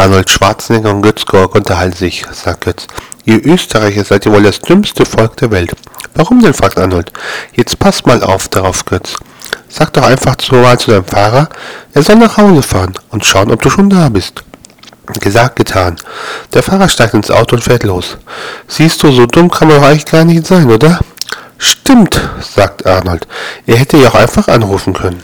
Arnold Schwarzenegger und Götz Georg unterhalten sich, sagt Götz. Ihr Österreicher seid ihr wohl das dümmste Volk der Welt. Warum denn, fragt Arnold. Jetzt passt mal auf, darauf Götz. Sag doch einfach zu mal zu deinem Fahrer, er soll nach Hause fahren und schauen, ob du schon da bist. Gesagt, getan. Der Fahrer steigt ins Auto und fährt los. Siehst du, so dumm kann man doch eigentlich gar nicht sein, oder? Stimmt, sagt Arnold. Er hätte ja auch einfach anrufen können.